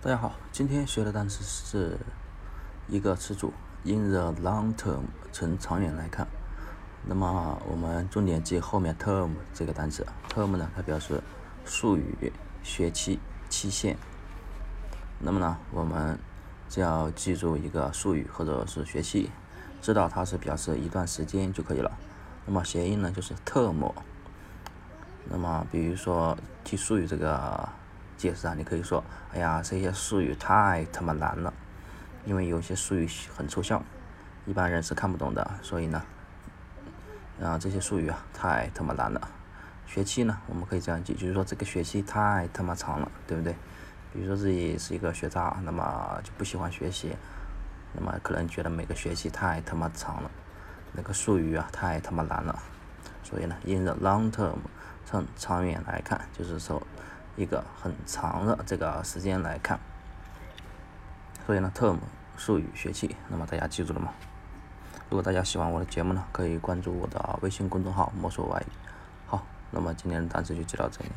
大家好，今天学的单词是一个词组，in the long term，从长远来看。那么我们重点记后面 term 这个单词，term 呢，它表示术语、学期、期限。那么呢，我们只要记住一个术语或者是学期，知道它是表示一段时间就可以了。那么谐音呢，就是 term。那么比如说记术语这个。解释啊，你可以说，哎呀，这些术语太他妈难了，因为有些术语很抽象，一般人是看不懂的，所以呢，啊，这些术语啊太他妈难了。学期呢，我们可以这样记，就是说这个学期太他妈长了，对不对？比如说自己是一个学渣，那么就不喜欢学习，那么可能觉得每个学期太他妈长了，那个术语啊太他妈难了，所以呢，in the long term，从长远来看，就是说。一个很长的这个时间来看，所以呢，term 术语学期，那么大家记住了吗？如果大家喜欢我的节目呢，可以关注我的微信公众号“魔术外语”。好，那么今天的单词就记到这里。